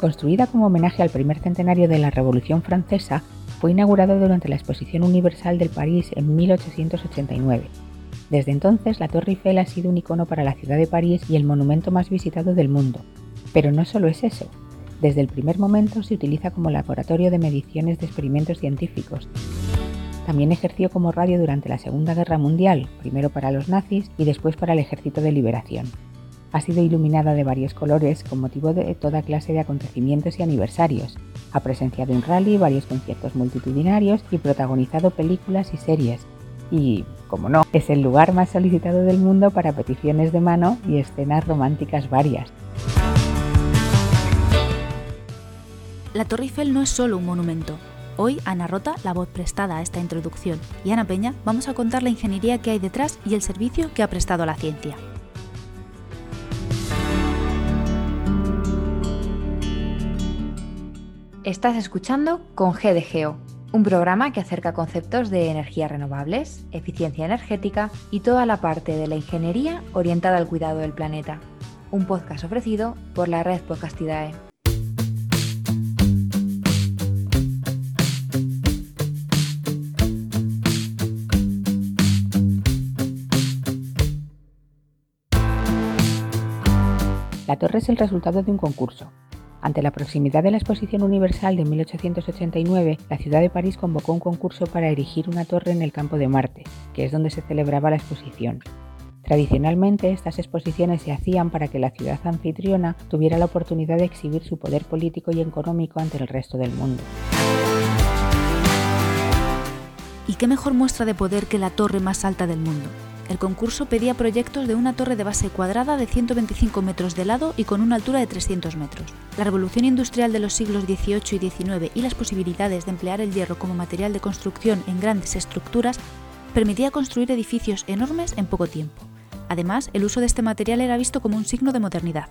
Construida como homenaje al primer centenario de la Revolución Francesa, fue inaugurada durante la Exposición Universal del París en 1889. Desde entonces, la Torre Eiffel ha sido un icono para la ciudad de París y el monumento más visitado del mundo. Pero no solo es eso. Desde el primer momento se utiliza como laboratorio de mediciones de experimentos científicos. También ejerció como radio durante la Segunda Guerra Mundial, primero para los nazis y después para el Ejército de Liberación. Ha sido iluminada de varios colores con motivo de toda clase de acontecimientos y aniversarios. Ha presenciado un rally, varios conciertos multitudinarios y protagonizado películas y series. Y, como no, es el lugar más solicitado del mundo para peticiones de mano y escenas románticas varias. La Torre Eiffel no es solo un monumento. Hoy Ana Rota, la voz prestada a esta introducción, y Ana Peña vamos a contar la ingeniería que hay detrás y el servicio que ha prestado a la ciencia. Estás escuchando con G Geo, un programa que acerca conceptos de energías renovables, eficiencia energética y toda la parte de la ingeniería orientada al cuidado del planeta. Un podcast ofrecido por la red Podcastidae. La torre es el resultado de un concurso, ante la proximidad de la Exposición Universal de 1889, la ciudad de París convocó un concurso para erigir una torre en el campo de Marte, que es donde se celebraba la exposición. Tradicionalmente, estas exposiciones se hacían para que la ciudad anfitriona tuviera la oportunidad de exhibir su poder político y económico ante el resto del mundo. ¿Y qué mejor muestra de poder que la torre más alta del mundo? El concurso pedía proyectos de una torre de base cuadrada de 125 metros de lado y con una altura de 300 metros. La revolución industrial de los siglos XVIII y XIX y las posibilidades de emplear el hierro como material de construcción en grandes estructuras permitía construir edificios enormes en poco tiempo. Además, el uso de este material era visto como un signo de modernidad.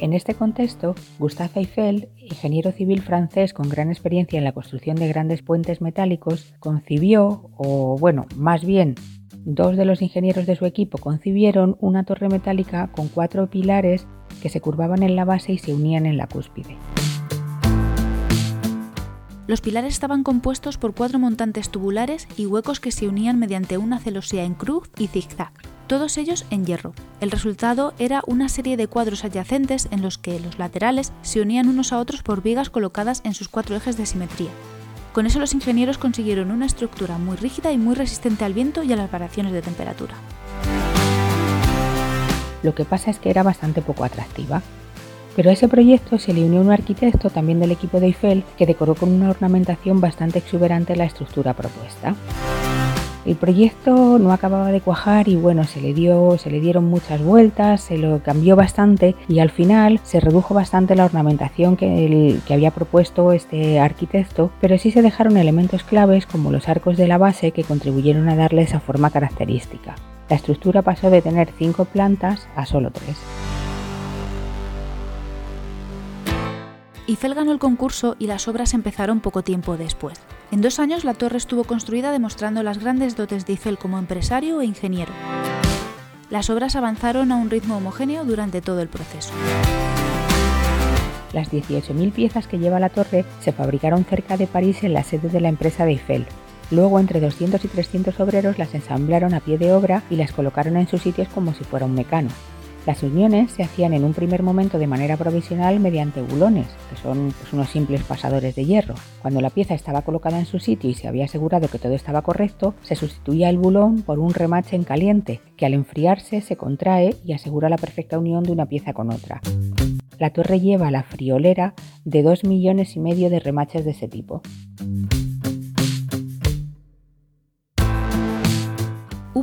En este contexto, Gustave Eiffel, ingeniero civil francés con gran experiencia en la construcción de grandes puentes metálicos, concibió, o bueno, más bien, dos de los ingenieros de su equipo concibieron una torre metálica con cuatro pilares que se curvaban en la base y se unían en la cúspide. Los pilares estaban compuestos por cuatro montantes tubulares y huecos que se unían mediante una celosía en cruz y zigzag todos ellos en hierro. El resultado era una serie de cuadros adyacentes en los que los laterales se unían unos a otros por vigas colocadas en sus cuatro ejes de simetría. Con eso los ingenieros consiguieron una estructura muy rígida y muy resistente al viento y a las variaciones de temperatura. Lo que pasa es que era bastante poco atractiva. Pero a ese proyecto se le unió un arquitecto también del equipo de Eiffel que decoró con una ornamentación bastante exuberante la estructura propuesta. El proyecto no acababa de cuajar y bueno, se le, dio, se le dieron muchas vueltas, se lo cambió bastante y al final se redujo bastante la ornamentación que, había propuesto este arquitecto, pero sí se dejaron elementos claves como los arcos de la base que contribuyeron a darle esa forma característica. La estructura pasó de tener cinco plantas a solo tres. Eiffel ganó el concurso y las obras empezaron poco tiempo después. En dos años la torre estuvo construida demostrando las grandes dotes de Eiffel como empresario e ingeniero. Las obras avanzaron a un ritmo homogéneo durante todo el proceso. Las 18.000 piezas que lleva la torre se fabricaron cerca de París en la sede de la empresa de Eiffel. Luego, entre 200 y 300 obreros las ensamblaron a pie de obra y las colocaron en sus sitios como si fuera un mecano. Las uniones se hacían en un primer momento de manera provisional mediante bulones, que son pues, unos simples pasadores de hierro. Cuando la pieza estaba colocada en su sitio y se había asegurado que todo estaba correcto, se sustituía el bulón por un remache en caliente, que al enfriarse se contrae y asegura la perfecta unión de una pieza con otra. La torre lleva la friolera de 2 millones y medio de remaches de ese tipo.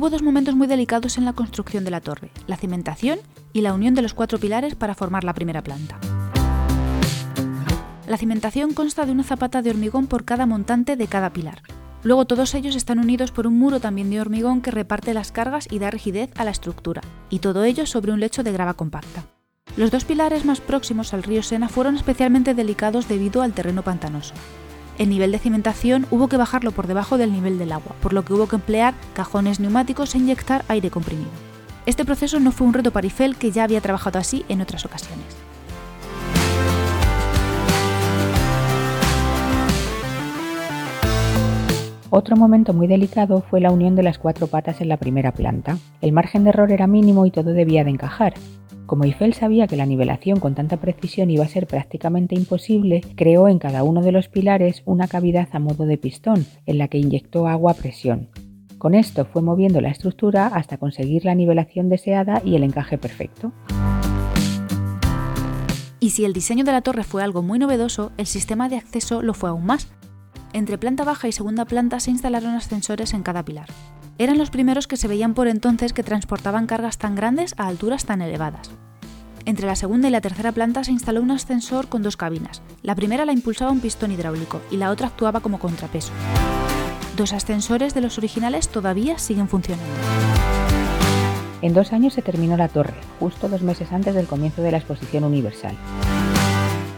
Hubo dos momentos muy delicados en la construcción de la torre, la cimentación y la unión de los cuatro pilares para formar la primera planta. La cimentación consta de una zapata de hormigón por cada montante de cada pilar. Luego todos ellos están unidos por un muro también de hormigón que reparte las cargas y da rigidez a la estructura, y todo ello sobre un lecho de grava compacta. Los dos pilares más próximos al río Sena fueron especialmente delicados debido al terreno pantanoso el nivel de cimentación hubo que bajarlo por debajo del nivel del agua, por lo que hubo que emplear cajones neumáticos e inyectar aire comprimido. Este proceso no fue un reto para Eiffel que ya había trabajado así en otras ocasiones. Otro momento muy delicado fue la unión de las cuatro patas en la primera planta. El margen de error era mínimo y todo debía de encajar. Como Eiffel sabía que la nivelación con tanta precisión iba a ser prácticamente imposible, creó en cada uno de los pilares una cavidad a modo de pistón, en la que inyectó agua a presión. Con esto fue moviendo la estructura hasta conseguir la nivelación deseada y el encaje perfecto. Y si el diseño de la torre fue algo muy novedoso, el sistema de acceso lo fue aún más. Entre planta baja y segunda planta se instalaron ascensores en cada pilar. Eran los primeros que se veían por entonces que transportaban cargas tan grandes a alturas tan elevadas. Entre la segunda y la tercera planta se instaló un ascensor con dos cabinas. La primera la impulsaba un pistón hidráulico y la otra actuaba como contrapeso. Dos ascensores de los originales todavía siguen funcionando. En dos años se terminó la torre, justo dos meses antes del comienzo de la exposición universal.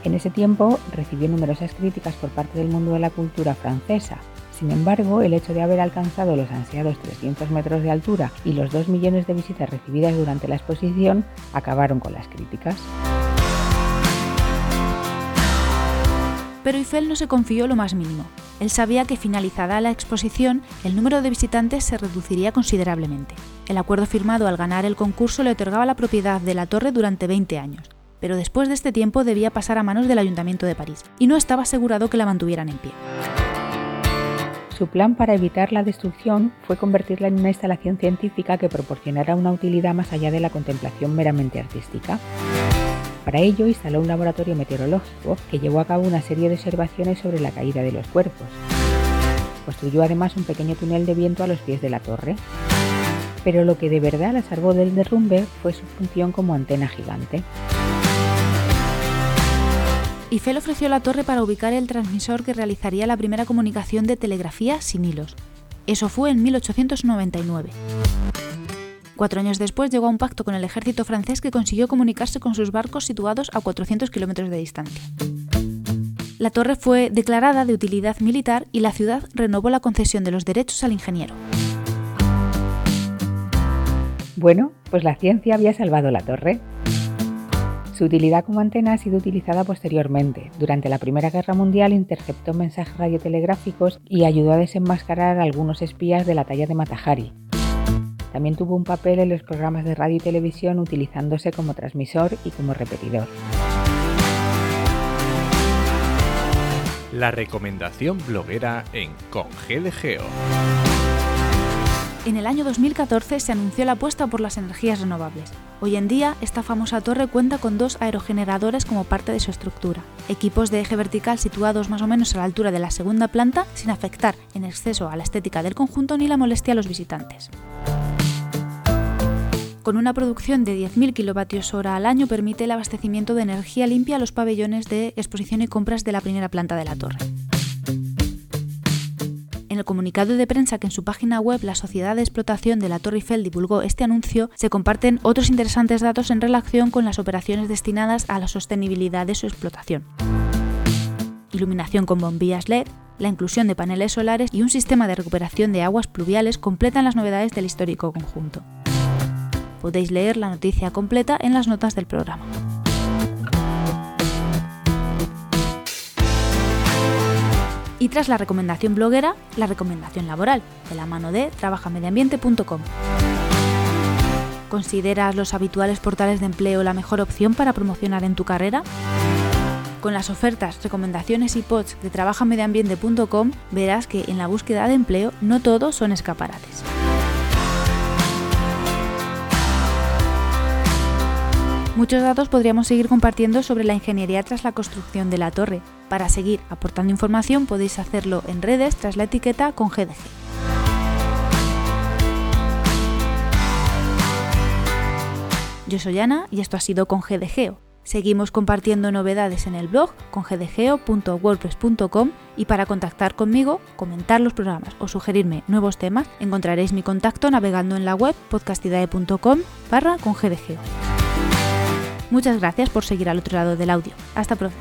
En ese tiempo recibió numerosas críticas por parte del mundo de la cultura francesa, sin embargo, el hecho de haber alcanzado los ansiados 300 metros de altura y los 2 millones de visitas recibidas durante la exposición acabaron con las críticas. Pero Eiffel no se confió lo más mínimo. Él sabía que finalizada la exposición, el número de visitantes se reduciría considerablemente. El acuerdo firmado al ganar el concurso le otorgaba la propiedad de la torre durante 20 años, pero después de este tiempo debía pasar a manos del Ayuntamiento de París, y no estaba asegurado que la mantuvieran en pie. Su plan para evitar la destrucción fue convertirla en una instalación científica que proporcionara una utilidad más allá de la contemplación meramente artística. Para ello instaló un laboratorio meteorológico que llevó a cabo una serie de observaciones sobre la caída de los cuerpos. Construyó además un pequeño túnel de viento a los pies de la torre. Pero lo que de verdad la salvó del derrumbe fue su función como antena gigante. Eiffel ofreció la torre para ubicar el transmisor que realizaría la primera comunicación de telegrafía sin hilos. Eso fue en 1899. Cuatro años después llegó a un pacto con el ejército francés que consiguió comunicarse con sus barcos situados a 400 kilómetros de distancia. La torre fue declarada de utilidad militar y la ciudad renovó la concesión de los derechos al ingeniero. Bueno, pues la ciencia había salvado la torre. Su utilidad como antena ha sido utilizada posteriormente. Durante la Primera Guerra Mundial interceptó mensajes radiotelegráficos y ayudó a desenmascarar a algunos espías de la talla de Matahari. También tuvo un papel en los programas de radio y televisión utilizándose como transmisor y como repetidor. La recomendación bloguera en Con Geo. En el año 2014 se anunció la apuesta por las energías renovables. Hoy en día, esta famosa torre cuenta con dos aerogeneradores como parte de su estructura, equipos de eje vertical situados más o menos a la altura de la segunda planta sin afectar en exceso a la estética del conjunto ni la molestia a los visitantes. Con una producción de 10.000 kWh al año permite el abastecimiento de energía limpia a los pabellones de exposición y compras de la primera planta de la torre. En el comunicado de prensa que en su página web la Sociedad de Explotación de la Torre Eiffel divulgó este anuncio, se comparten otros interesantes datos en relación con las operaciones destinadas a la sostenibilidad de su explotación. Iluminación con bombillas LED, la inclusión de paneles solares y un sistema de recuperación de aguas pluviales completan las novedades del histórico conjunto. Podéis leer la noticia completa en las notas del programa. Y tras la recomendación bloguera, la recomendación laboral, de la mano de trabajamediambiente.com. ¿Consideras los habituales portales de empleo la mejor opción para promocionar en tu carrera? Con las ofertas, recomendaciones y pods de trabajamediambiente.com verás que en la búsqueda de empleo no todos son escaparates. Muchos datos podríamos seguir compartiendo sobre la ingeniería tras la construcción de la torre. Para seguir aportando información podéis hacerlo en redes tras la etiqueta con GDG. Yo soy Ana y esto ha sido con GDGeo. Seguimos compartiendo novedades en el blog con gdgeo.wordpress.com y para contactar conmigo, comentar los programas o sugerirme nuevos temas, encontraréis mi contacto navegando en la web podcastidae.com barra con Muchas gracias por seguir al otro lado del audio. Hasta pronto.